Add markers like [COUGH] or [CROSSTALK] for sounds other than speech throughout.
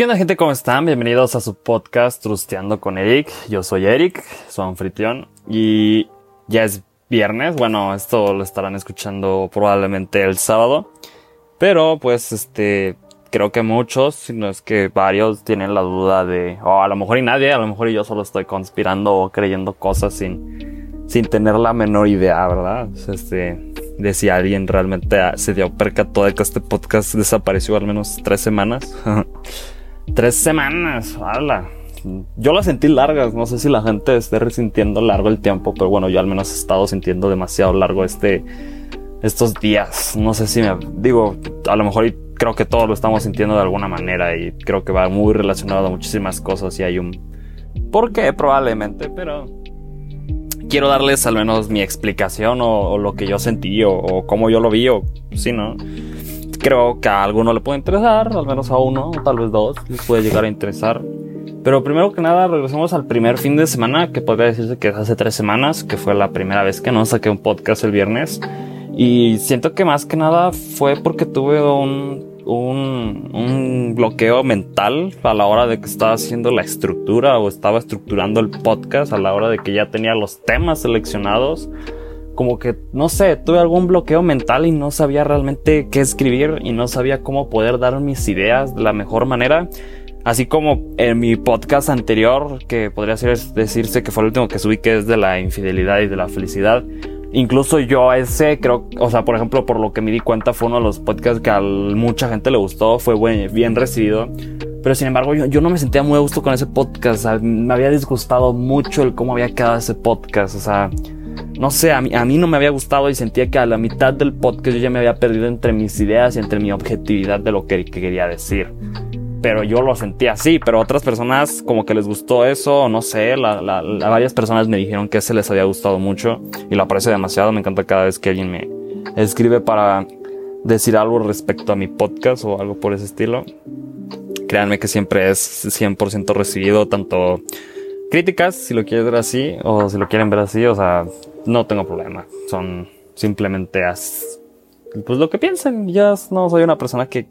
¿Qué onda gente? ¿Cómo están? Bienvenidos a su podcast Trusteando con Eric. Yo soy Eric, su anfitrión. Y ya es viernes. Bueno, esto lo estarán escuchando probablemente el sábado. Pero pues este, creo que muchos, si no es que varios, tienen la duda de, o oh, a lo mejor y nadie, a lo mejor yo solo estoy conspirando o creyendo cosas sin, sin tener la menor idea, ¿verdad? Este, de si alguien realmente se dio percató de que este podcast desapareció al menos tres semanas. [LAUGHS] tres semanas, ¡hala! Yo las sentí largas, no sé si la gente esté resintiendo largo el tiempo, pero bueno, yo al menos he estado sintiendo demasiado largo este, estos días. No sé si me digo, a lo mejor creo que todos lo estamos sintiendo de alguna manera y creo que va muy relacionado a muchísimas cosas y hay un por qué probablemente, pero quiero darles al menos mi explicación o, lo que yo sentí o, o, cómo yo lo vi o si no. Creo que a alguno le puede interesar, al menos a uno, tal vez dos, les puede llegar a interesar. Pero primero que nada, regresamos al primer fin de semana, que podría decirse que es hace tres semanas, que fue la primera vez que no saqué un podcast el viernes. Y siento que más que nada fue porque tuve un, un, un, bloqueo mental a la hora de que estaba haciendo la estructura o estaba estructurando el podcast, a la hora de que ya tenía los temas seleccionados. Como que, no sé, tuve algún bloqueo mental y no sabía realmente qué escribir y no sabía cómo poder dar mis ideas de la mejor manera. Así como en mi podcast anterior, que podría decirse que fue el último que subí, que es de la infidelidad y de la felicidad, Incluso yo ese creo, o sea, por ejemplo, por lo que me di cuenta fue uno de los podcasts que a mucha gente le gustó, fue bien recibido. Pero sin embargo, yo, yo, no me sentía muy a gusto con ese podcast. me había disgustado mucho el cómo había quedado ese podcast. O sea, no sé, a mí, a mí no me había gustado y sentía que a la mitad del podcast yo ya me había perdido entre mis ideas y entre mi objetividad de lo que, que quería decir pero yo lo sentí así, pero otras personas como que les gustó eso, no sé, la, varias personas me dijeron que ese les había gustado mucho y lo aprecio demasiado, me encanta cada vez que alguien me escribe para decir algo respecto a mi podcast o algo por ese estilo. Créanme que siempre es 100% recibido, tanto críticas, si lo quieren ver así, o si lo quieren ver así, o sea, no tengo problema, son simplemente as, pues lo que piensen, ya no soy una persona que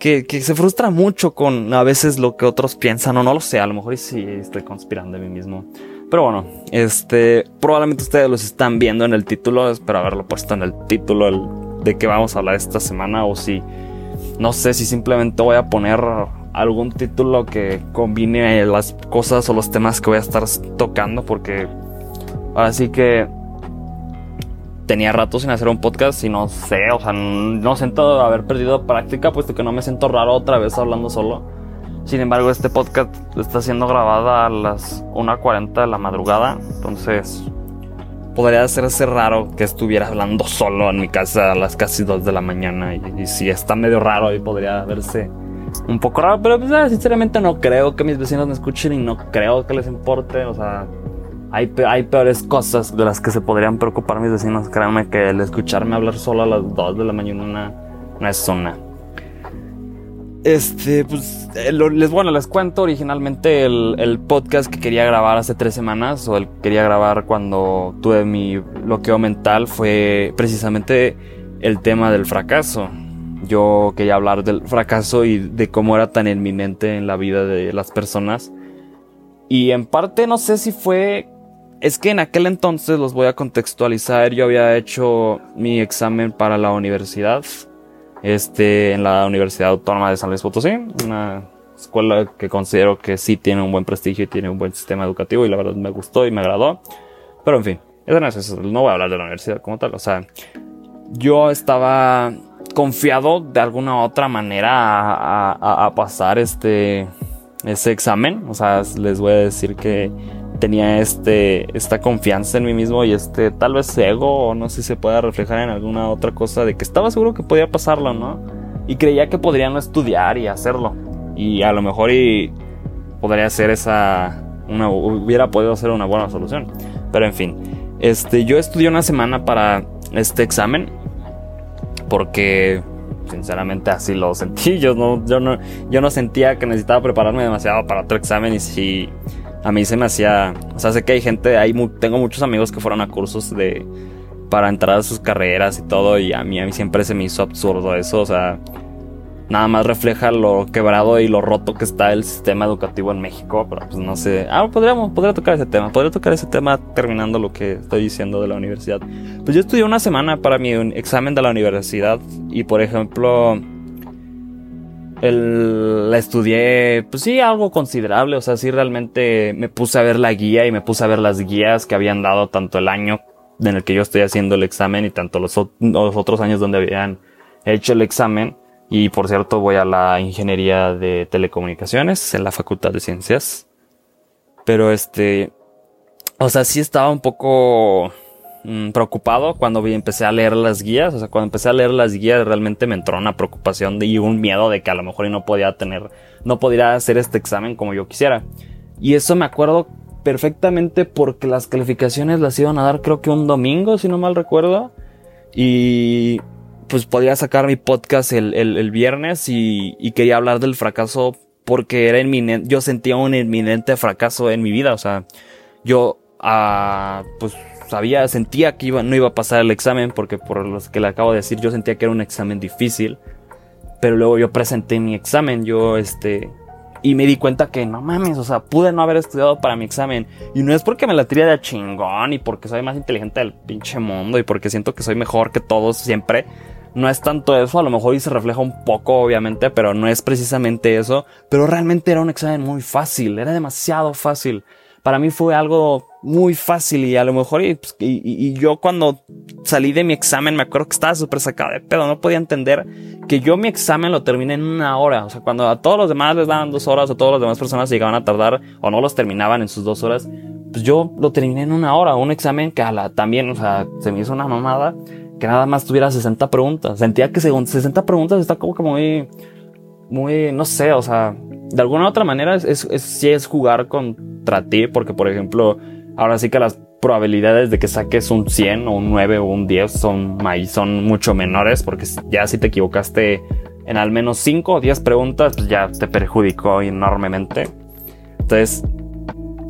que, se frustra mucho con a veces lo que otros piensan, o no lo sé, a lo mejor sí estoy conspirando de mí mismo. Pero bueno, este, probablemente ustedes los están viendo en el título, espero haberlo puesto en el título de qué vamos a hablar esta semana, o si, no sé si simplemente voy a poner algún título que combine las cosas o los temas que voy a estar tocando, porque ahora sí que tenía rato sin hacer un podcast y no sé, o sea, no siento haber perdido práctica, puesto que no me siento raro otra vez hablando solo. Sin embargo, este podcast está siendo grabado a las 1.40 de la madrugada, entonces podría hacerse raro que estuviera hablando solo en mi casa a las casi 2 de la mañana. Y, si está medio raro, y podría verse un poco raro, pero pues, sinceramente no creo que mis vecinos me escuchen y no creo que les importe, o sea, hay, peores cosas de las que se podrían preocupar mis vecinos. Créanme que el escucharme hablar solo a las 2 de la mañana no es una. Este, pues, eh, les, bueno, les cuento originalmente el, el, podcast que quería grabar hace tres semanas, o el que quería grabar cuando tuve mi bloqueo mental, fue precisamente el tema del fracaso. Yo quería hablar del fracaso y de cómo era tan inminente en la vida de las personas. Y en parte no sé si fue es que en aquel entonces los voy a contextualizar. Yo había hecho mi examen para la universidad. Este, en la Universidad Autónoma de San Luis Potosí. Una escuela que considero que sí tiene un buen prestigio y tiene un buen sistema educativo. Y la verdad me gustó y me agradó. Pero en fin, eso no es eso. No voy a hablar de la universidad como tal. O sea, yo estaba confiado de alguna otra manera a, a, pasar este, ese examen. O sea, les voy a decir que tenía este, esta confianza en mí mismo y este tal vez ego o no sé si se pueda reflejar en alguna otra cosa de que estaba seguro que podía pasarlo, ¿no? Y creía que podría no estudiar y hacerlo. Y a lo mejor y podría ser esa, una, hubiera podido ser una buena solución. Pero en fin, este, yo estudié una semana para este examen porque sinceramente así lo [LAUGHS] sentí. Yo no, yo no, yo no sentía que necesitaba prepararme demasiado para otro examen y si a mí se me hacía, o sea, sé que hay gente, hay, tengo muchos amigos que fueron a cursos de, para entrar a sus carreras y todo, y a mí, a mí siempre se me hizo absurdo eso, o sea, nada más refleja lo quebrado y lo roto que está el sistema educativo en México, pero pues no sé. Ah, podríamos, podría tocar ese tema, podría tocar ese tema terminando lo que estoy diciendo de la universidad. Pues yo estudié una semana para mi examen de la universidad y por ejemplo, el, la estudié, pues sí, algo considerable, o sea, sí realmente me puse a ver la guía y me puse a ver las guías que habían dado tanto el año en el que yo estoy haciendo el examen y tanto los, los otros años donde habían hecho el examen. Y por cierto, voy a la ingeniería de telecomunicaciones en la Facultad de Ciencias. Pero este, o sea, sí estaba un poco mm, preocupado cuando empecé a leer las guías. O sea, cuando empecé a leer las guías realmente me entró una preocupación y un miedo de que a lo mejor no podía tener, no podría hacer este examen como yo quisiera. Y eso me acuerdo perfectamente porque las calificaciones las iban a dar creo que un domingo, si no mal recuerdo. Y pues podía sacar mi podcast el, el, viernes y, y, quería hablar del fracaso porque era inminente, yo sentía un inminente fracaso en mi vida, o sea, yo ah, pues sabía, sentía que iba, no iba a pasar el examen porque por lo que le acabo de decir, yo sentía que era un examen difícil, pero luego yo presenté mi examen, yo este, y me di cuenta que no mames, o sea, pude no haber estudiado para mi examen. Y no es porque me la tiré de chingón y porque soy más inteligente del pinche mundo y porque siento que soy mejor que todos siempre no es tanto eso, a lo mejor y se refleja un poco, obviamente, pero no es precisamente eso. Pero realmente era un examen muy fácil, era demasiado fácil. Para mí fue algo muy fácil y a lo mejor y, pues, yo cuando salí de mi examen me acuerdo que estaba súper sacado de pedo, no podía entender que yo mi examen lo terminé en una hora, o sea, cuando a todos los demás les daban dos horas o todas las demás personas llegaban a tardar o no los terminaban en sus dos horas, pues yo lo terminé en una hora, un examen que a la también, o sea, se me hizo una mamada que nada más tuviera 60 preguntas. Sentía que según 60 preguntas está como que muy, muy, no sé, o sea, de alguna otra manera es, es, sí es jugar contra ti, porque por ejemplo, ahora sí que las probabilidades de que saques un 100 o un 9 o un 10 son, son mucho menores, porque ya si te equivocaste en al menos 5 o 10 preguntas, pues ya te perjudicó enormemente. Entonces,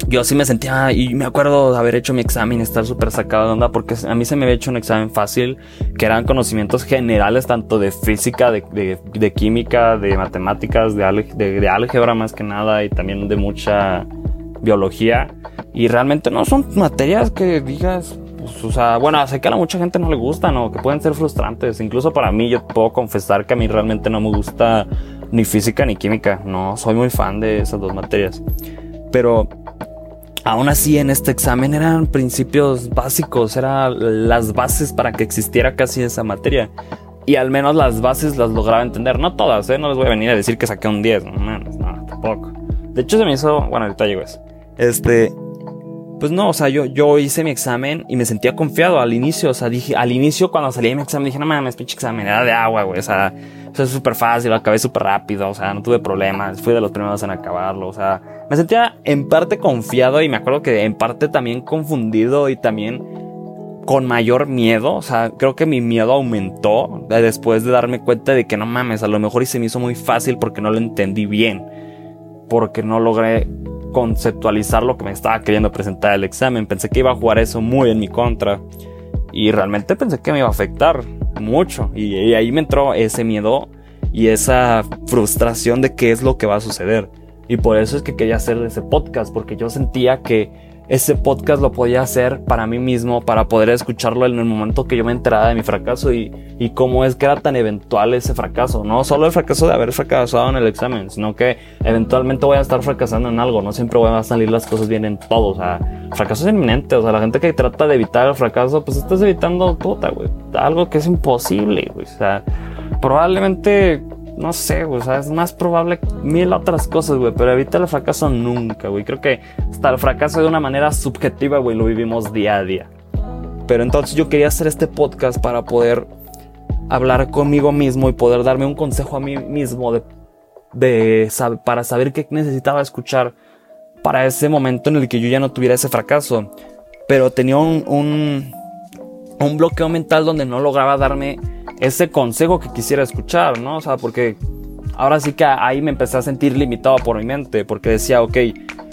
yo sí me sentía, y me acuerdo de haber hecho mi examen estar súper sacado de onda, porque a mí se me había hecho un examen fácil, que eran conocimientos generales, tanto de física, de, de, química, de matemáticas, de, de, álgebra más que nada, y también de mucha biología. Y realmente no son materias que digas, pues, o sea, bueno, sé que a mucha gente no le gustan o que pueden ser frustrantes. Incluso para mí, yo puedo confesar que a mí realmente no me gusta ni física ni química. No, soy muy fan de esas dos materias. Pero Aún así, en este examen eran principios básicos, eran las bases para que existiera casi esa materia. Y al menos las bases las lograba entender. No todas, ¿eh? No les voy a venir a decir que saqué un 10. No, no, tampoco. De hecho, se me hizo. Bueno, ahorita llego eso. Este. Pues no, o sea, yo, yo hice mi examen y me sentía confiado al inicio. O sea, dije, al inicio cuando salí de mi examen dije, no mames, pinche examen, era de agua, güey. O sea, o es súper fácil, lo acabé súper rápido, o sea, no tuve problemas, fui de los primeros en acabarlo, o sea, me sentía en parte confiado y me acuerdo que en parte también confundido y también con mayor miedo, o sea, creo que mi miedo aumentó después de darme cuenta de que no mames, a lo mejor y se me hizo muy fácil porque no lo entendí bien, porque no logré conceptualizar lo que me estaba queriendo presentar el examen, pensé que iba a jugar eso muy en mi contra y realmente pensé que me iba a afectar mucho. Y, ahí me entró ese miedo y esa frustración de qué es lo que va a suceder. Y por eso es que quería hacer ese podcast, porque yo sentía que ese podcast lo podía hacer para mí mismo, para poder escucharlo en el momento que yo me enteraba de mi fracaso y, y cómo es que era tan eventual ese fracaso. No solo el fracaso de haber fracasado en el examen, sino que eventualmente voy a estar fracasando en algo. No siempre van a salir las cosas bien en todo. O sea, fracaso es inminente. O sea, la gente que trata de evitar el fracaso, pues estás evitando puta, güey. Algo que es imposible, güey. O sea, probablemente no sé, güey, o sea, es más probable mil otras cosas, güey, pero evita el fracaso nunca, güey. Creo que hasta el fracaso de una manera subjetiva, güey, lo vivimos día a día. Pero entonces yo quería hacer este podcast para poder hablar conmigo mismo y poder darme un consejo a mí mismo de, de para saber qué necesitaba escuchar para ese momento en el que yo ya no tuviera ese fracaso. Pero tenía un, un bloqueo mental donde no lograba darme ese consejo que quisiera escuchar, ¿no? O sea, porque ahora sí que ahí me empecé a sentir limitado por mi mente, porque decía, ok,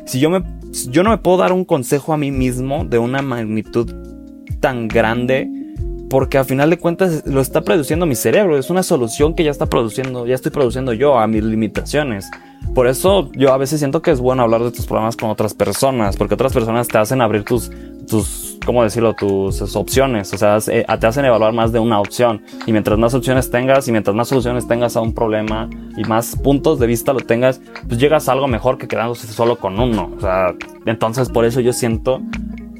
si yo, me, yo no me puedo dar un consejo a mí mismo de una magnitud tan grande porque al final de cuentas lo está produciendo mi cerebro, es una solución que ya está produciendo, ya estoy produciendo yo a mis limitaciones. Por eso yo a veces siento que es bueno hablar de tus problemas con otras personas, porque otras personas te hacen abrir tus, tus, ¿cómo decirlo? Tus, opciones, o sea, eh, te hacen evaluar más de una opción. Y mientras más opciones tengas y mientras más soluciones tengas a un problema y más puntos de vista lo tengas, pues llegas a algo mejor que quedándose solo con uno. O sea, entonces por eso yo siento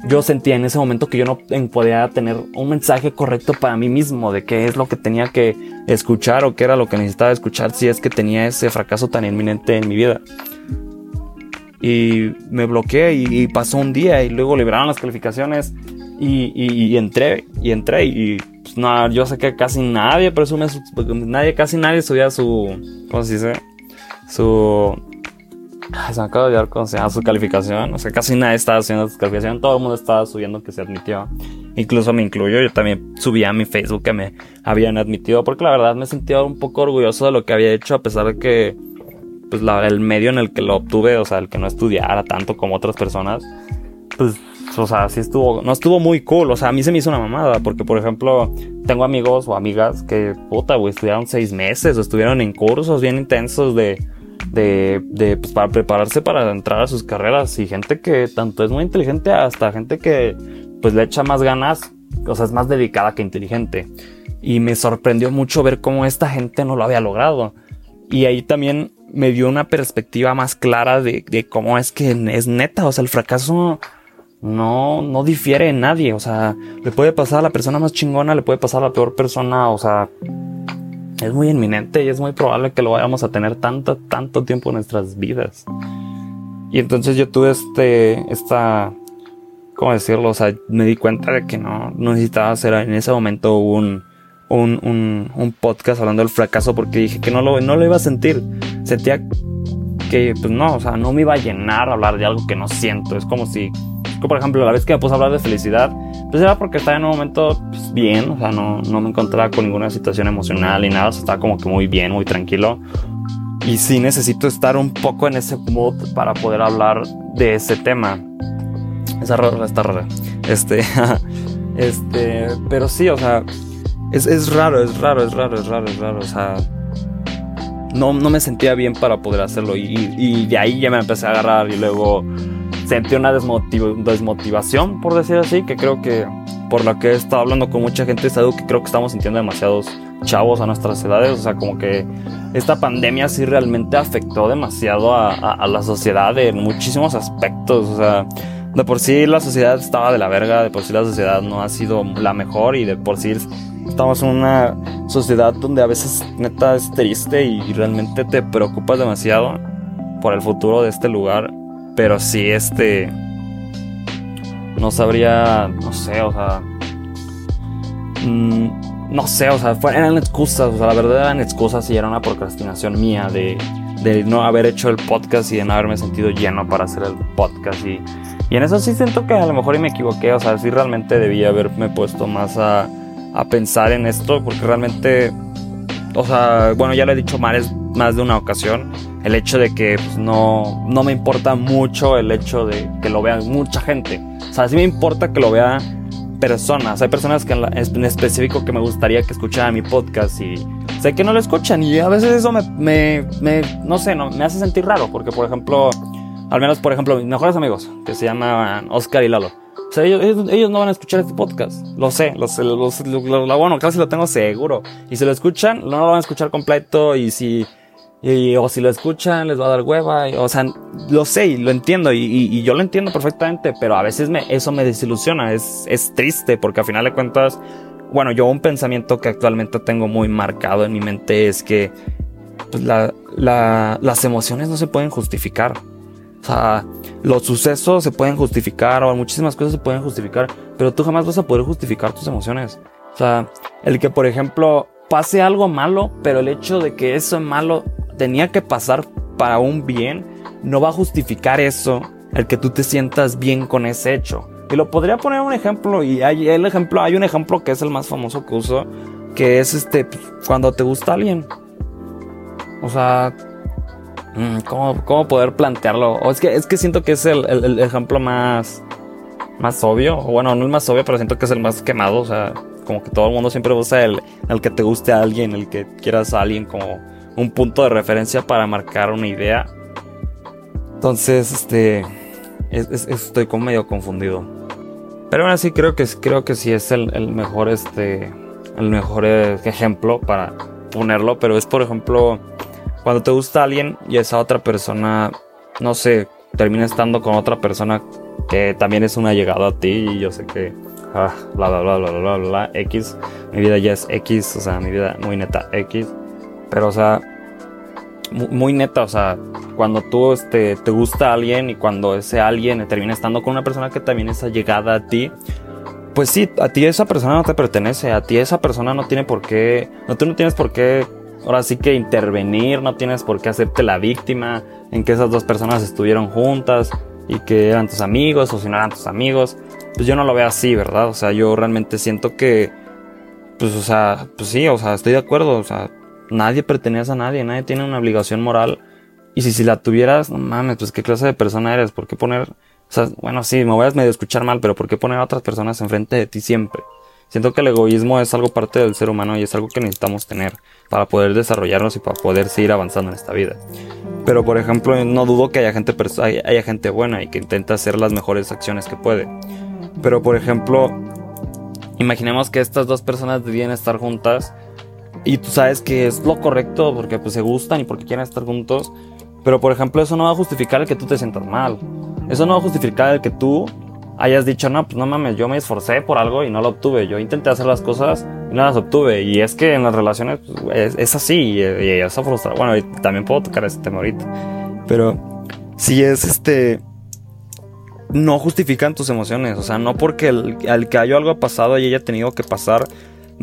yo sentía en ese momento que yo no podía tener un mensaje correcto para mí mismo de qué es lo que tenía que escuchar o qué era lo que necesitaba escuchar si es que tenía ese fracaso tan inminente en mi vida. Y me bloqueé y, pasó un día y luego liberaron las calificaciones y, entré y entré y pues, no, yo sé que casi nadie presume, nadie, casi nadie subía su, ¿cómo se dice? Su se me acaba de olvidar cómo se llama su calificación. O sea, casi nadie estaba haciendo su calificación. Todo el mundo estaba subiendo que se admitió. Incluso me incluyo. Yo también subía a mi Facebook que me habían admitido. Porque la verdad me sentía un poco orgulloso de lo que había hecho. A pesar de que, pues, la, el medio en el que lo obtuve, o sea, el que no estudiara tanto como otras personas, pues, o sea, sí estuvo, no estuvo muy cool. O sea, a mí se me hizo una mamada. Porque, por ejemplo, tengo amigos o amigas que, puta, güey, estudiaron seis meses o estuvieron en cursos bien intensos de de, de pues, para prepararse para entrar a sus carreras y gente que tanto es muy inteligente hasta gente que pues le echa más ganas, o sea, es más dedicada que inteligente. Y me sorprendió mucho ver cómo esta gente no lo había logrado. Y ahí también me dio una perspectiva más clara de, de cómo es que es neta, o sea, el fracaso no, no difiere en nadie, o sea, le puede pasar a la persona más chingona, le puede pasar a la peor persona, o sea, es muy inminente y es muy probable que lo vayamos a tener tanto, tanto tiempo en nuestras vidas. Y entonces yo tuve este, esta, ¿cómo decirlo? O sea, me di cuenta de que no, necesitaba hacer en ese momento un, un, un, un, podcast hablando del fracaso porque dije que no lo, no lo iba a sentir. Sentía que, pues no, o sea, no me iba a llenar hablar de algo que no siento. Es como si por ejemplo, la vez que me puse a hablar de felicidad, pues era porque estaba en un momento pues, bien, o sea, no, no me encontraba con ninguna situación emocional ni nada, o sea, estaba como que muy bien, muy tranquilo. Y sí necesito estar un poco en ese mood para poder hablar de ese tema. Esa rara, está rara. Este, [LAUGHS] este, pero sí, o sea, es, es raro, es raro, es raro, es raro, es raro, o sea, no, no me sentía bien para poder hacerlo y, y de ahí ya me empecé a agarrar y luego sentí una desmotivación, por decir así, que creo que por lo que he estado hablando con mucha gente algo que creo que estamos sintiendo demasiados chavos a nuestras edades, o sea, como que esta pandemia sí realmente afectó demasiado a, la sociedad en muchísimos aspectos, o sea, de por sí la sociedad estaba de la verga, de por sí la sociedad no ha sido la mejor y de por sí estamos en una sociedad donde a veces neta es triste y realmente te preocupas demasiado por el futuro de este lugar pero sí, este. No sabría. No sé, o sea. Mm, no sé, o sea, eran excusas. O sea, la verdad eran excusas y era una procrastinación mía de, de no haber hecho el podcast y de no haberme sentido lleno para hacer el podcast. Y, y en eso sí siento que a lo mejor y me equivoqué. O sea, sí realmente debía haberme puesto más a, a pensar en esto. Porque realmente. O sea, bueno, ya lo he dicho más, más de una ocasión el hecho de que pues, no, no me importa mucho el hecho de que lo vean mucha gente. O sea, sí me importa que lo vean personas. Hay personas que en, específico que me gustaría que escucharan mi podcast y sé que no lo escuchan y a veces eso me, me, no sé, no, me hace sentir raro porque, por ejemplo, al menos, por ejemplo, mis mejores amigos, que se llaman Oscar y Lalo. O sea, ellos, ellos, no van a escuchar este podcast. Lo sé, lo sé, lo, bueno, casi lo tengo seguro. Y si lo escuchan, no lo van a escuchar completo. Y si y, o si lo escuchan, les va a dar hueva. o sea, lo sé y lo entiendo. Y, yo lo entiendo perfectamente. Pero a veces me, eso me desilusiona. Es, es triste porque al final de cuentas, bueno, yo un pensamiento que actualmente tengo muy marcado en mi mente es que pues, la, la, las emociones no se pueden justificar. O sea, los sucesos se pueden justificar o muchísimas cosas se pueden justificar, pero tú jamás vas a poder justificar tus emociones. O sea, el que por ejemplo pase algo malo, pero el hecho de que eso malo tenía que pasar para un bien, no va a justificar eso, el que tú te sientas bien con ese hecho. Y lo podría poner un ejemplo, y hay, el ejemplo, hay un ejemplo que es el más famoso que uso, que es este, cuando te gusta alguien. O sea, ¿cómo, cómo poder plantearlo? O es que, es que siento que es el, el, ejemplo más, más obvio, bueno, no el más obvio, pero siento que es el más quemado, o sea, como que todo el mundo siempre usa el, el que te guste a alguien, el que quieras a alguien como un punto de referencia para marcar una idea. Entonces, este, estoy como medio confundido. Pero aún así creo que, creo que sí es el, el mejor, este, el mejor ejemplo para ponerlo. Pero es, por ejemplo, cuando te gusta alguien y esa otra persona, no sé, termina estando con otra persona que también es una llegada a ti y yo sé que, ah, bla, bla, bla, bla, bla, bla, bla, X, mi vida ya es X, o sea, mi vida muy neta X. Pero, o sea, muy, neta, o sea, cuando tú este, te gusta alguien y cuando ese alguien termina estando con una persona que también es llegada a ti, pues sí, a ti esa persona no te pertenece, a ti esa persona no tiene por qué, no, tú no tienes por qué, ahora sí que intervenir, no tienes por qué hacerte la víctima en que esas dos personas estuvieron juntas y que eran tus amigos o si no eran tus amigos. Pues yo no lo veo así, ¿verdad? O sea, yo realmente siento que, pues, o sea, pues sí, o sea, estoy de acuerdo, o sea, nadie pertenece a nadie, nadie tiene una obligación moral. Y si, si la tuvieras, no mames, pues qué clase de persona eres, ¿por qué poner, o sea, bueno, sí, me voy a medio escuchar mal, pero ¿por qué poner a otras personas enfrente de ti siempre? Siento que el egoísmo es algo parte del ser humano y es algo que necesitamos tener para poder desarrollarnos y para poder seguir avanzando en esta vida. Pero por ejemplo, no dudo que haya gente, haya gente buena y que intenta hacer las mejores acciones que puede. Pero por ejemplo, imaginemos que estas dos personas debían estar juntas y tú sabes que es lo correcto porque pues se gustan y porque quieren estar juntos. Pero por ejemplo, eso no va a justificar el que tú te sientas mal. Eso no va a justificar el que tú hayas dicho, no, pues no mames, yo me esforcé por algo y no lo obtuve. Yo intenté hacer las cosas y no las obtuve. Y es que en las relaciones pues, es, así y, y, eso frustra. Bueno, y también puedo tocar ese tema ahorita. Pero si es este... No justifican tus emociones. O sea, no porque al que haya algo pasado y haya tenido que pasar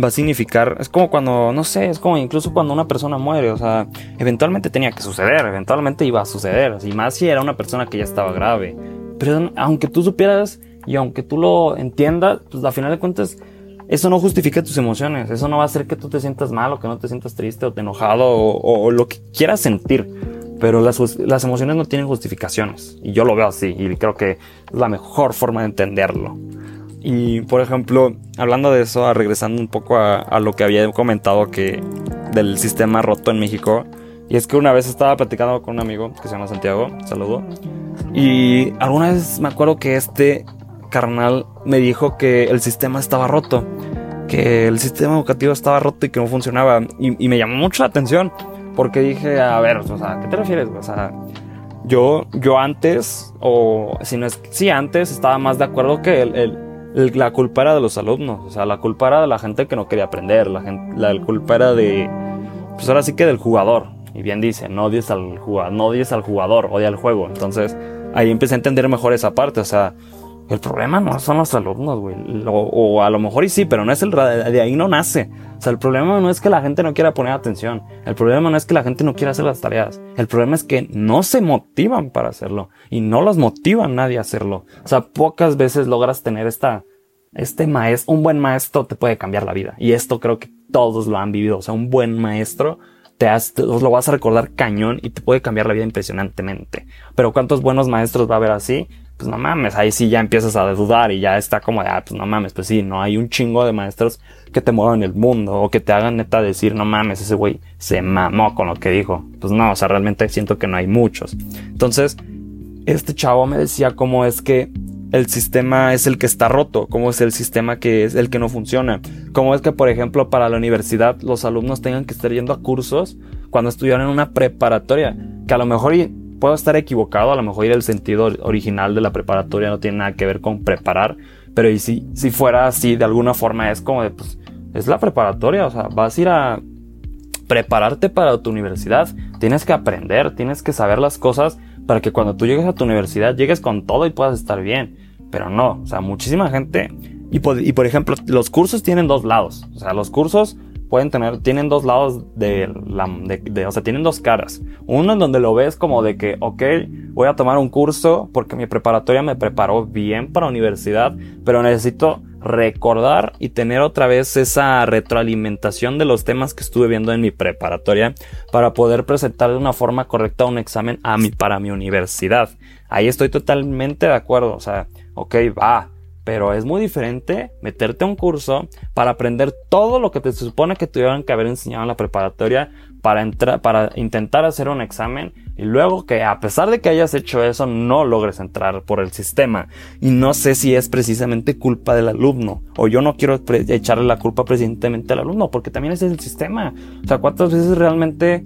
va a significar, es como cuando, no sé, es como incluso cuando una persona muere, o sea, eventualmente tenía que suceder, eventualmente iba a suceder, y más si era una persona que ya estaba grave. Pero aunque tú supieras y aunque tú lo entiendas, pues al final de cuentas, eso no justifica tus emociones, eso no va a hacer que tú te sientas mal o que no te sientas triste o te enojado o, lo que quieras sentir. Pero las, las emociones no tienen justificaciones. Y yo lo veo así. Y creo que es la mejor forma de entenderlo. Y por ejemplo, hablando de eso, regresando un poco a, lo que había comentado que del sistema roto en México. Y es que una vez estaba platicando con un amigo que se llama Santiago, saludo. Y alguna vez me acuerdo que este carnal me dijo que el sistema estaba roto, que el sistema educativo estaba roto y que no funcionaba. Y, me llamó mucho la atención, porque dije, a ver, o sea, ¿qué te refieres? O sea, yo, yo antes, o si no es, sí, antes estaba más de acuerdo que el la culpa era de los alumnos, o sea, la culpa era de la gente que no quería aprender, la, gente, la culpa era de, pues ahora sí que del jugador. Y bien dice, no odies al no odies al jugador, odia al juego. Entonces, ahí empecé a entender mejor esa parte, o sea, el problema no son los alumnos, güey. O, a lo mejor y sí, pero no es el de ahí no nace. O sea, el problema no es que la gente no quiera poner atención. El problema no es que la gente no quiera hacer las tareas. El problema es que no se motivan para hacerlo. Y no los motiva nadie a hacerlo. O sea, pocas veces logras tener esta, este maestro, un buen maestro te puede cambiar la vida. Y esto creo que todos lo han vivido. O sea, un buen maestro te, has, lo vas a recordar cañón y te puede cambiar la vida impresionantemente. Pero ¿cuántos buenos maestros va a haber así? pues no mames, ahí sí ya empiezas a dudar y ya está como de, ah, pues no mames, pues sí, no hay un chingo de maestros que te muevan el mundo o que te hagan neta decir, no mames, ese güey se mamó con lo que dijo. Pues no, o sea, realmente siento que no hay muchos. Entonces, este chavo me decía cómo es que el sistema es el que está roto, cómo es el sistema que es el que no funciona, cómo es que, por ejemplo, para la universidad los alumnos tengan que estar yendo a cursos cuando estudian en una preparatoria, que a lo mejor puedo estar equivocado, a lo mejor el sentido original de la preparatoria no tiene nada que ver con preparar, pero y si, si fuera así, de alguna forma es como de, pues, es la preparatoria, o sea, vas a ir a prepararte para tu universidad, tienes que aprender, tienes que saber las cosas para que cuando tú llegues a tu universidad llegues con todo y puedas estar bien, pero no, o sea, muchísima gente, y y por ejemplo, los cursos tienen dos lados, o sea, los cursos pueden tener, tienen dos lados de la, de, o sea, tienen dos caras. Uno en donde lo ves como de que, ok, voy a tomar un curso porque mi preparatoria me preparó bien para universidad, pero necesito recordar y tener otra vez esa retroalimentación de los temas que estuve viendo en mi preparatoria para poder presentar de una forma correcta un examen a mi, para mi universidad. Ahí estoy totalmente de acuerdo, o sea, ok, va, pero es muy diferente meterte a un curso para aprender todo lo que te supone que tuvieran que haber enseñado en la preparatoria para entrar, para intentar hacer un examen y luego que a pesar de que hayas hecho eso no logres entrar por el sistema. Y no sé si es precisamente culpa del alumno o yo no quiero echarle la culpa precisamente al alumno porque también ese es el sistema. O sea, ¿cuántas veces realmente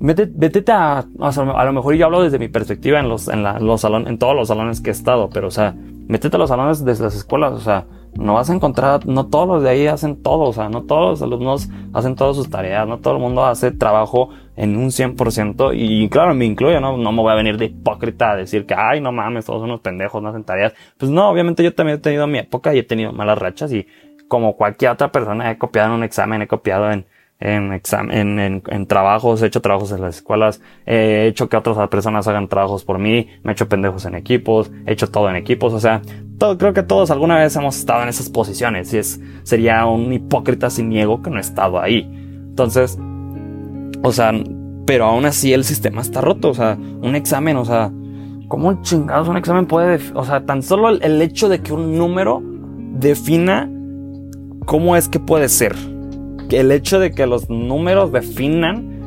Vete, a, a lo mejor yo hablo desde mi perspectiva en los, en los salones, en todos los salones que he estado, pero o sea, métete a los salones desde las escuelas, o sea, no vas a encontrar, no todos los de ahí hacen todo, o sea, no todos los alumnos hacen todas sus tareas, no todo el mundo hace trabajo en un 100%, y claro, me incluyo, ¿no? No me voy a venir de hipócrita a decir que, ay, no mames, todos son unos pendejos, no hacen tareas. Pues no, obviamente yo también he tenido mi época y he tenido malas rachas y como cualquier otra persona he copiado en un examen, he copiado en, en, examen, en, en, trabajos, he hecho trabajos en las escuelas, he hecho que otras personas hagan trabajos por mí, me he hecho pendejos en equipos, he hecho todo en equipos, o sea, todo, creo que todos alguna vez hemos estado en esas posiciones y es, sería un hipócrita si niego que no he estado ahí. Entonces, o sea, pero aún así el sistema está roto, o sea, un examen, o sea, ¿cómo chingados un examen puede, o sea, tan solo el hecho de que un número defina cómo es que puede ser? El hecho de que los números definan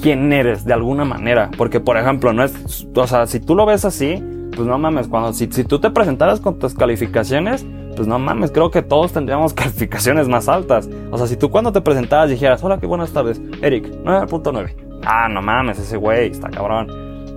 quién eres de alguna manera. Porque, por ejemplo, no es, o sea, si tú lo ves así, pues no mames, cuando, si, si tú te presentaras con tus calificaciones, pues no mames, creo que todos tendríamos [LAUGHS] calificaciones más altas. O sea, si tú cuando te presentaras dijeras, hola, qué buenas tardes, Eric, 9.9. Ah, no mames, ese güey está cabrón.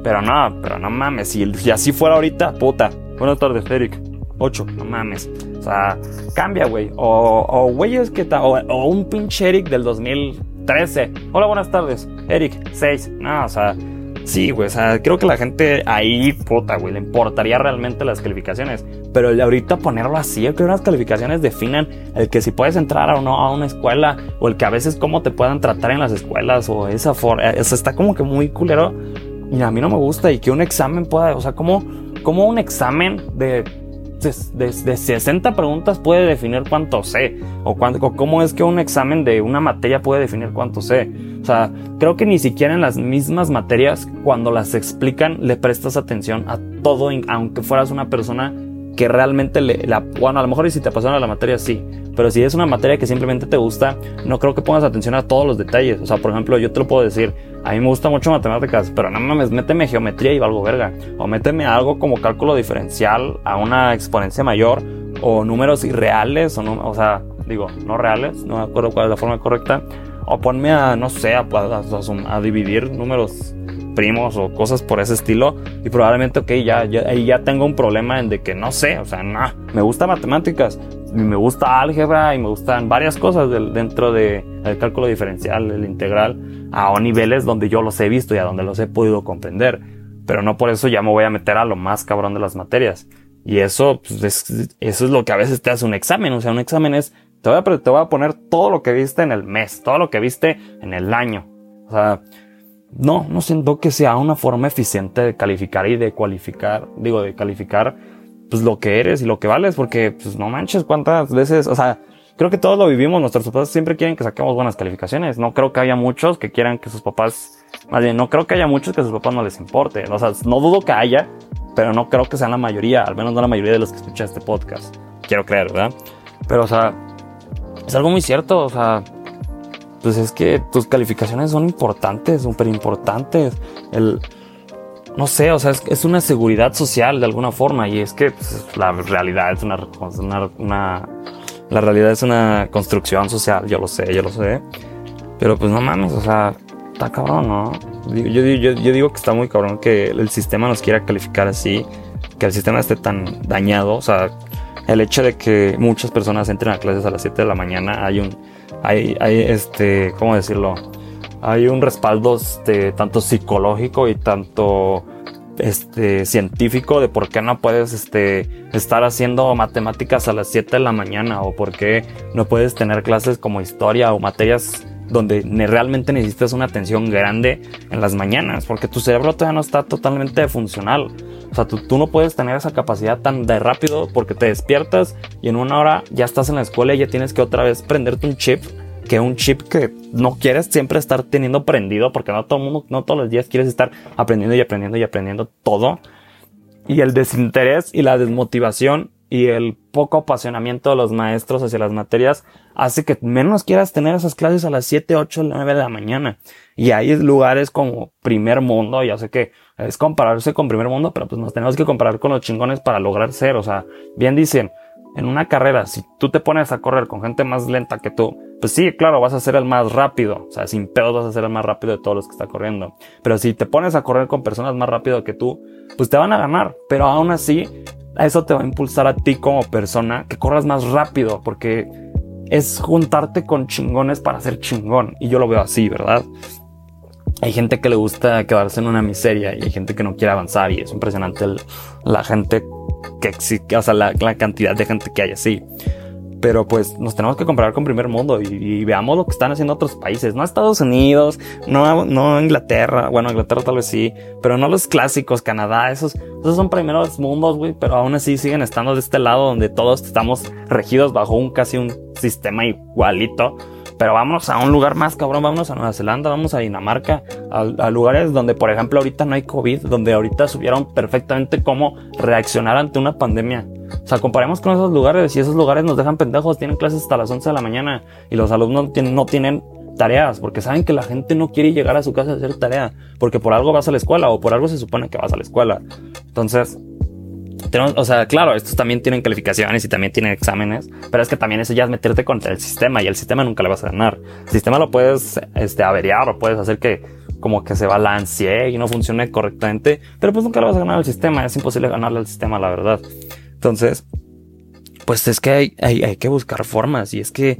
Pero no, pero no mames, si, si así fuera ahorita, puta. Buenas tardes, Eric. 8, no mames. O sea, cambia, güey. O, o güeyes que ta, o, o, un pinche Eric del 2013. Hola, buenas tardes. Eric, 6. No, o sea, sí, güey. O sea, creo que la gente ahí, puta, güey, le importaría realmente las calificaciones. Pero ahorita ponerlo así, yo creo que las calificaciones definan el que si puedes entrar o no a una escuela, o el que a veces cómo te puedan tratar en las escuelas, o esa forma. Eso está como que muy culero. Y a mí no me gusta. Y que un examen pueda, o sea, como, como un examen de de, 60 preguntas puede definir cuánto sé o, cuánto, cómo es que un examen de una materia puede definir cuánto sé. O sea, creo que ni siquiera en las mismas materias, cuando las explican, le prestas atención a todo, aunque fueras una persona que realmente le, la, bueno, a lo mejor y si te apasiona la materia, sí, pero si es una materia que simplemente te gusta, no creo que pongas atención a todos los detalles. O sea, por ejemplo, yo te lo puedo decir, a mí me gusta mucho matemáticas, pero no mames, méteme geometría y valgo verga. O méteme algo como cálculo diferencial a una exponencia mayor, o números irreales, o, o sea, digo, no reales, no me acuerdo cuál es la forma correcta. O ponme a, no sé, a, a, a dividir números primos o cosas por ese estilo y probablemente, ok, ya, ya, ya tengo un problema en de que no sé, o sea, no, me gusta matemáticas, me gusta álgebra y me gustan varias cosas del, dentro del de cálculo diferencial, el integral, a niveles donde yo los he visto y a donde los he podido comprender, pero no por eso ya me voy a meter a lo más cabrón de las materias. Y eso, pues, es, eso es lo que a veces te hace un examen, o sea, un examen es, te voy, a, te voy a poner todo lo que viste en el mes, todo lo que viste en el año. O sea, no, no siento que sea una forma eficiente de calificar y de cualificar, digo, de calificar pues lo que eres y lo que vales, porque pues no manches cuántas veces, o sea, creo que todos lo vivimos, nuestros papás siempre quieren que saquemos buenas calificaciones, no creo que haya muchos que quieran que sus papás, más bien, no creo que haya muchos que a sus papás no les importe, o sea, no dudo que haya, pero no creo que sean la mayoría, al menos no la mayoría de los que escuchan este podcast, quiero creer, ¿verdad? Pero, o sea, es algo muy cierto, o sea, pues es que tus calificaciones son importantes, súper importantes. El, no sé, o sea, es, una seguridad social de alguna forma y es que pues, la realidad es una, una, la realidad es una construcción social, yo lo sé, yo lo sé. Pero pues no mames, o sea, está cabrón, ¿no? Yo, yo, yo, digo que está muy cabrón que el sistema nos quiera calificar así, que el sistema esté tan dañado, o sea, el hecho de que muchas personas entren a clases a las 7 de la mañana, hay un hay, hay este, ¿cómo decirlo? Hay un respaldo este, tanto psicológico y tanto este, científico de por qué no puedes este, estar haciendo matemáticas a las 7 de la mañana o por qué no puedes tener clases como historia o materias donde realmente necesitas una atención grande en las mañanas, porque tu cerebro todavía no está totalmente funcional. O sea, tú, tú, no puedes tener esa capacidad tan de rápido porque te despiertas y en una hora ya estás en la escuela y ya tienes que otra vez prenderte un chip, que un chip que no quieres siempre estar teniendo prendido, porque no todo mundo, no todos los días quieres estar aprendiendo y aprendiendo y aprendiendo todo. Y el desinterés y la desmotivación y el poco apasionamiento de los maestros hacia las materias hace que menos quieras tener esas clases a las 7, 8, 9 de la mañana. Y hay lugares como primer mundo, ya sé que es compararse con primer mundo, pero pues nos tenemos que comparar con los chingones para lograr ser. O sea, bien dicen, en una carrera, si tú te pones a correr con gente más lenta que tú, pues sí, claro, vas a ser el más rápido. O sea, sin pedos vas a ser el más rápido de todos los que está corriendo. Pero si te pones a correr con personas más rápido que tú, pues te van a ganar. Pero aún así, eso te va a impulsar a ti como persona que corras más rápido, porque es juntarte con chingones para ser chingón. Y yo lo veo así, ¿verdad? Hay gente que le gusta quedarse en una miseria y hay gente que no quiere avanzar y es impresionante la gente que existe, o sea, la, la cantidad de gente que hay así. Pero pues nos tenemos que comparar con primer mundo y, veamos lo que están haciendo otros países. No Estados Unidos, no, no Inglaterra. Bueno, Inglaterra tal vez sí, pero no los clásicos, Canadá. Esos, esos son primeros mundos, güey. Pero aún así siguen estando de este lado donde todos estamos regidos bajo un casi un sistema igualito. Pero vámonos a un lugar más, cabrón. Vámonos a Nueva Zelanda, vamos a Dinamarca, a, a, lugares donde, por ejemplo, ahorita no hay COVID, donde ahorita supieron perfectamente cómo reaccionar ante una pandemia. O sea, comparemos con esos lugares y esos lugares nos dejan pendejos, tienen clases hasta las 11 de la mañana y los alumnos no tienen tareas porque saben que la gente no quiere llegar a su casa a hacer tarea porque por algo vas a la escuela o por algo se supone que vas a la escuela. Entonces, tenemos, o sea, claro, estos también tienen calificaciones y también tienen exámenes, pero es que también eso ya es meterte contra el sistema y el sistema nunca le vas a ganar. El sistema lo puedes este, averiar o puedes hacer que como que se balance y no funcione correctamente, pero pues nunca le vas a ganar al sistema, es imposible ganarle al sistema, la verdad. Entonces, pues es que hay, hay, que buscar formas y es que,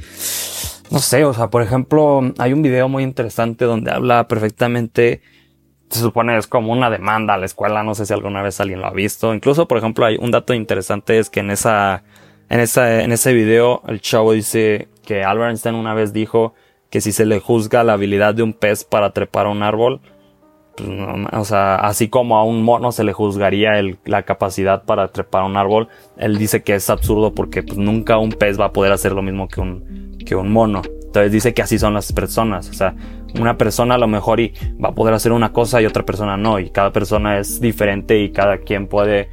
no sé, o sea, por ejemplo, hay un video muy interesante donde habla perfectamente, se supone es como una demanda a la escuela, no sé si alguna vez alguien lo ha visto. Incluso, por ejemplo, hay un dato interesante es que en esa, en esa, en ese video el chavo dice que Albert Einstein una vez dijo que si se le juzga la habilidad de un pez para trepar a un árbol, pues, o sea, así como a un mono se le juzgaría la capacidad para trepar un árbol, él dice que es absurdo porque pues, nunca un pez va a poder hacer lo mismo que un, que un mono. Entonces dice que así son las personas. O sea, una persona a lo mejor y va a poder hacer una cosa y otra persona no. Y cada persona es diferente y cada quien puede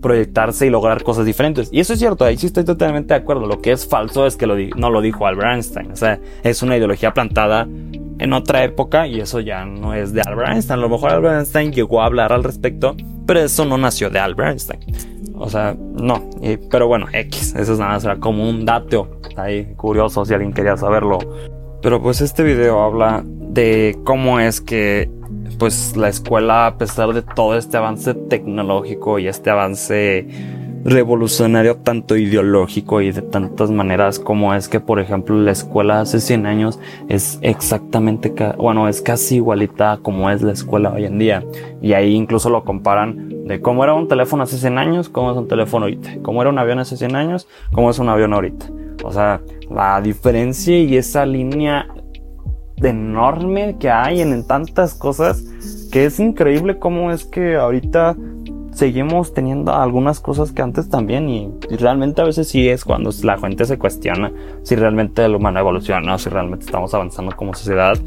proyectarse y lograr cosas diferentes. Y eso es cierto, ahí sí estoy totalmente de acuerdo. Lo que es falso es que no lo dijo Albert Einstein. O sea, es una ideología plantada en otra época y eso ya no es de Albert Einstein. A lo mejor Albert Einstein llegó a hablar al respecto, pero eso no nació de Albert Einstein. O sea, no. pero bueno, X. Eso es nada más como un dato ahí curioso si alguien quería saberlo. Pero pues este video habla de cómo es que pues la escuela a pesar de todo este avance tecnológico y este avance revolucionario tanto ideológico y de tantas maneras como es que por ejemplo la escuela hace 100 años es exactamente bueno es casi igualita como es la escuela hoy en día. Y ahí incluso lo comparan de cómo era un teléfono hace 100 años cómo es un teléfono ahorita. Cómo era un avión hace 100 años cómo es un avión ahorita. O sea la diferencia y esa línea enorme que hay en, en tantas cosas que es increíble cómo es que ahorita seguimos teniendo algunas cosas que antes también y, realmente a veces sí es cuando la gente se cuestiona si realmente el humano evoluciona si realmente estamos avanzando como sociedad.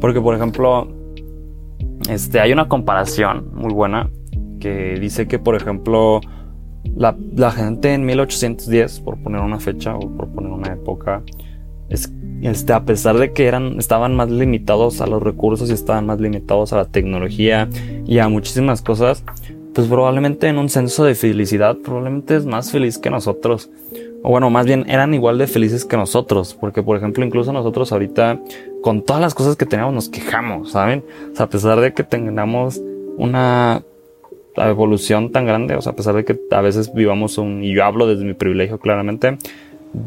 Porque por ejemplo, este, hay una comparación muy buena que dice que por ejemplo la, la gente en 1810, por poner una fecha o por poner una época, es, este, a pesar de que eran, estaban más limitados a los recursos y estaban más limitados a la tecnología y a muchísimas cosas, pues probablemente en un censo de felicidad, probablemente es más feliz que nosotros. O bueno, más bien eran igual de felices que nosotros. Porque, por ejemplo, incluso nosotros ahorita, con todas las cosas que tenemos, nos quejamos, ¿saben? O sea, a pesar de que tengamos una evolución tan grande, o sea, a pesar de que a veces vivamos un, y yo hablo desde mi privilegio claramente,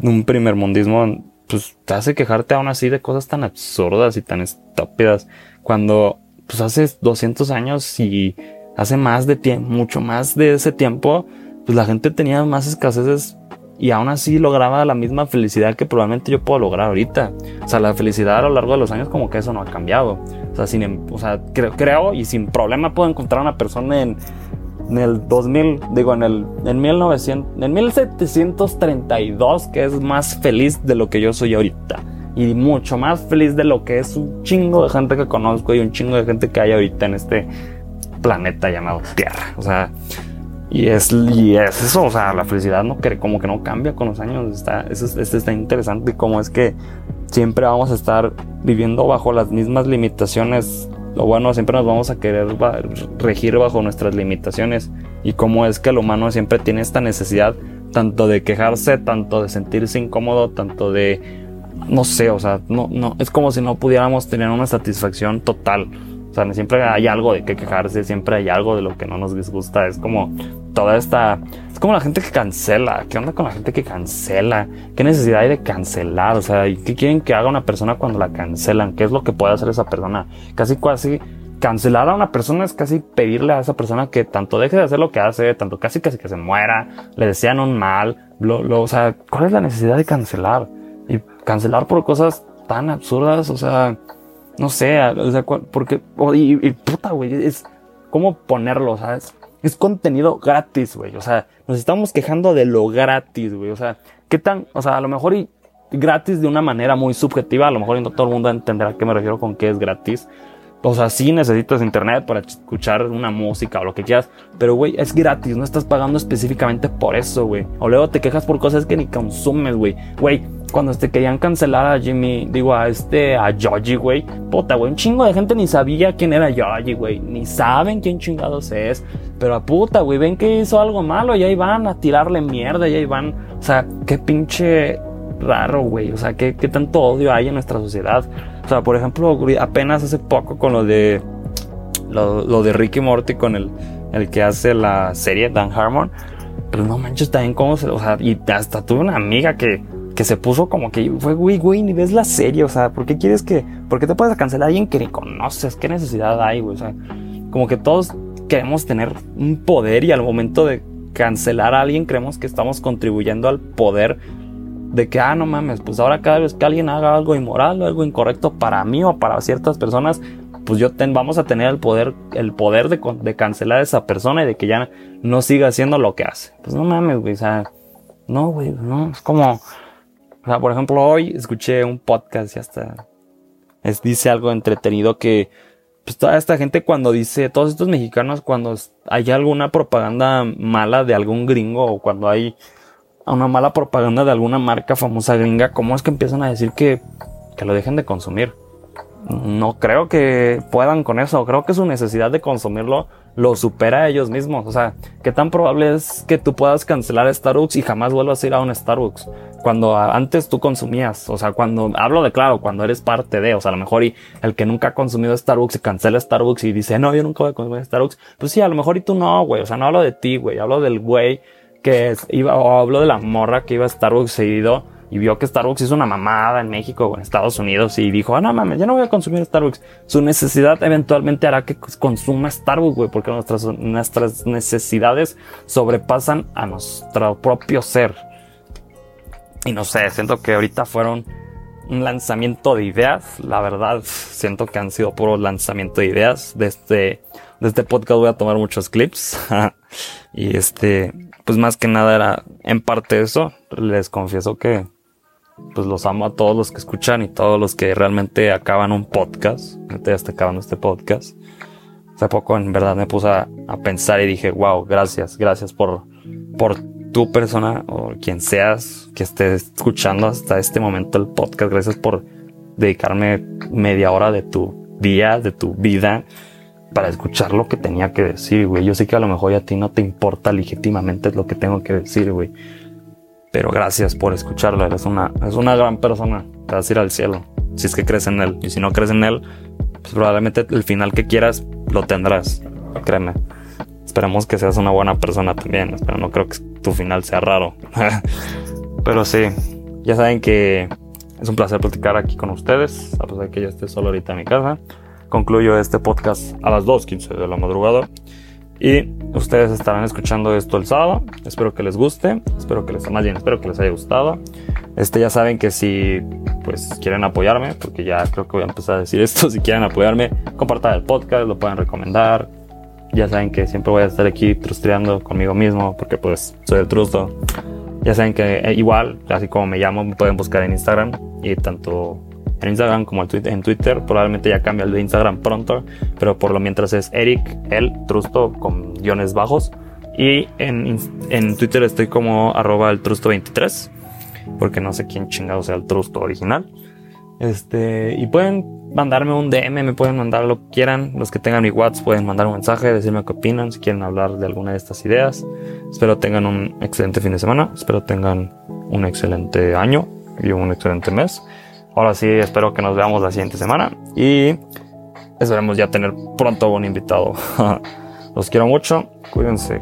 un primer mundismo, pues te hace quejarte aún así de cosas tan absurdas y tan estúpidas. Cuando, pues hace 200 años y hace más de tiempo, mucho más de ese tiempo, pues la gente tenía más escaseces y aún así lograba la misma felicidad que probablemente yo puedo lograr ahorita. O sea, la felicidad a lo largo de los años como que eso no ha cambiado. O sea, sin, em, o sea creo, creo y sin problema puedo encontrar una persona en, en el 2000, digo, en el en 1900, en 1732 que es más feliz de lo que yo soy ahorita. Y mucho más feliz de lo que es un chingo de gente que conozco y un chingo de gente que hay ahorita en este planeta llamado Tierra. O sea, Y es, y es eso, o sea, la felicidad no como que no cambia con los años. Está, eso, está interesante cómo es que siempre vamos a estar viviendo bajo las mismas limitaciones. Lo bueno, siempre nos vamos a querer regir bajo nuestras limitaciones. Y cómo es que el humano siempre tiene esta necesidad tanto de quejarse, tanto de sentirse incómodo, tanto de no sé, o sea, no, no, es como si no pudiéramos tener una satisfacción total. O sea, siempre hay algo de qué quejarse, siempre hay algo de lo que no nos disgusta. Es como toda esta. Es como la gente que cancela. ¿Qué onda con la gente que cancela? ¿Qué necesidad hay de cancelar? O sea, ¿qué quieren que haga una persona cuando la cancelan? ¿Qué es lo que puede hacer esa persona? Casi, casi. Cancelar a una persona es casi pedirle a esa persona que tanto deje de hacer lo que hace, tanto casi casi que se muera, le desean un mal. Lo, o sea, ¿cuál es la necesidad de cancelar? Y cancelar por cosas tan absurdas, o sea, no sé, o sea, porque, y, puta, güey, es como ponerlo, ¿sabes? Es contenido gratis, güey, o sea, nos estamos quejando de lo gratis, güey, o sea, ¿qué tan, o sea, a lo mejor y gratis de una manera muy subjetiva, a lo mejor no todo el mundo entenderá a qué me refiero con qué es gratis. O sea, sí necesitas internet para escuchar una música o lo que quieras, pero güey, es gratis, no estás pagando específicamente por eso, güey. O luego te quejas por cosas que ni consumes, güey. Güey, cuando te querían cancelar a Jimmy, digo, a este, a Yoji, güey. Puta, güey, un chingo de gente ni sabía quién era Yoji, güey. Ni saben quién chingados es. Pero a puta, güey, ven que hizo algo malo y ahí van a tirarle mierda y ahí van. O sea, qué pinche raro, güey. O sea, qué, qué tanto odio hay en nuestra sociedad. O sea, por ejemplo, apenas hace poco con lo de. Lo, lo de Ricky Morty con el, el que hace la serie, Dan Harmon. Pero no manches, también cómo se. O sea, y hasta tuve una amiga que que se puso como que fue, güey, güey, ni ves la serie, o sea, ¿por qué quieres que, por qué te puedes cancelar a alguien que ni conoces? ¿Qué necesidad hay, güey? O sea, como que todos queremos tener un poder y al momento de cancelar a alguien creemos que estamos contribuyendo al poder de que, ah, no mames, pues ahora cada vez que alguien haga algo inmoral o algo incorrecto para mí o para ciertas personas, pues yo vamos a tener el poder, el poder de, de, cancelar a esa persona y de que ya no siga haciendo lo que hace. Pues no mames, güey, o sea, no, güey, no, es como, o sea, por ejemplo, hoy escuché un podcast y hasta es, dice algo entretenido que pues toda esta gente cuando dice, todos estos mexicanos cuando hay alguna propaganda mala de algún gringo o cuando hay una mala propaganda de alguna marca famosa gringa, ¿cómo es que empiezan a decir que, que lo dejen de consumir? No creo que puedan con eso, creo que su necesidad de consumirlo lo supera a ellos mismos. O sea, ¿qué tan probable es que tú puedas cancelar Starbucks y jamás vuelvas a ir a un Starbucks? Cuando antes tú consumías, o sea, cuando hablo de claro, cuando eres parte de, o sea, a lo mejor y el que nunca ha consumido Starbucks y cancela Starbucks y dice, no, yo nunca voy a consumir Starbucks, pues sí, a lo mejor y tú no, güey, o sea, no hablo de ti, güey, hablo del güey que iba, o hablo de la morra que iba a Starbucks seguido y vio que Starbucks hizo una mamada en México o en Estados Unidos y dijo, ah, no mames, ya no voy a consumir Starbucks. Su necesidad eventualmente hará que consuma Starbucks, güey, porque nuestras, nuestras necesidades sobrepasan a nuestro propio ser. Y no sé, siento que ahorita fueron un lanzamiento de ideas. La verdad, siento que han sido puro lanzamiento de ideas. De este, de este podcast voy a tomar muchos clips. [LAUGHS] y este, pues más que nada era en parte eso. Les confieso que pues los amo a todos los que escuchan y todos los que realmente acaban un podcast. Ya está acabando este podcast. Hace poco en verdad me puse a, pensar y dije, wow, gracias, gracias por, por tu persona o quien seas que esté escuchando hasta este momento el podcast. Gracias por dedicarme media hora de tu día, de tu vida para escuchar lo que tenía que decir, güey. Yo sé que a lo mejor a ti no te importa legítimamente lo que tengo que decir, güey. Pero gracias por escucharlo. Eres una, es una gran persona. Te vas a ir al cielo. Si es que crees en él. Y si no crees en él, pues probablemente el final que quieras lo tendrás. Créeme. Esperemos que seas una buena persona también. Pero no creo que tu final sea raro. [LAUGHS] Pero sí. Ya saben que es un placer platicar aquí con ustedes. A pesar de que yo esté solo ahorita en mi casa. Concluyo este podcast a las 2.15 de la madrugada. Y ustedes estarán escuchando esto el sábado. Espero que les guste. Espero que les, más bien, espero que les haya gustado. Este, ya saben que si, pues, quieren apoyarme, porque ya creo que voy a empezar a decir esto. [LAUGHS] Si quieren apoyarme, compartan el podcast, lo pueden recomendar. Ya saben que siempre voy a estar aquí trustreando conmigo mismo, porque pues soy el trusto. Ya saben que eh, igual, así como me llamo, me pueden buscar en Instagram y tanto en Instagram como en Twitter. Probablemente ya cambia el de Instagram pronto, pero por lo mientras es Eric el Trusto con guiones bajos. Y en, en Twitter estoy como arroba el trusto23. Porque no sé quién chingado sea el trusto original. Este, y pueden mandarme un DM, me pueden mandar lo que quieran. Los que tengan mi WhatsApp pueden mandar un mensaje, decirme qué opinan, si quieren hablar de alguna de estas ideas. Espero tengan un excelente fin de semana. Espero tengan un excelente año y un excelente mes. Ahora sí, espero que nos veamos la siguiente semana y esperemos ya tener pronto un invitado. [LAUGHS] Los quiero mucho, cuídense.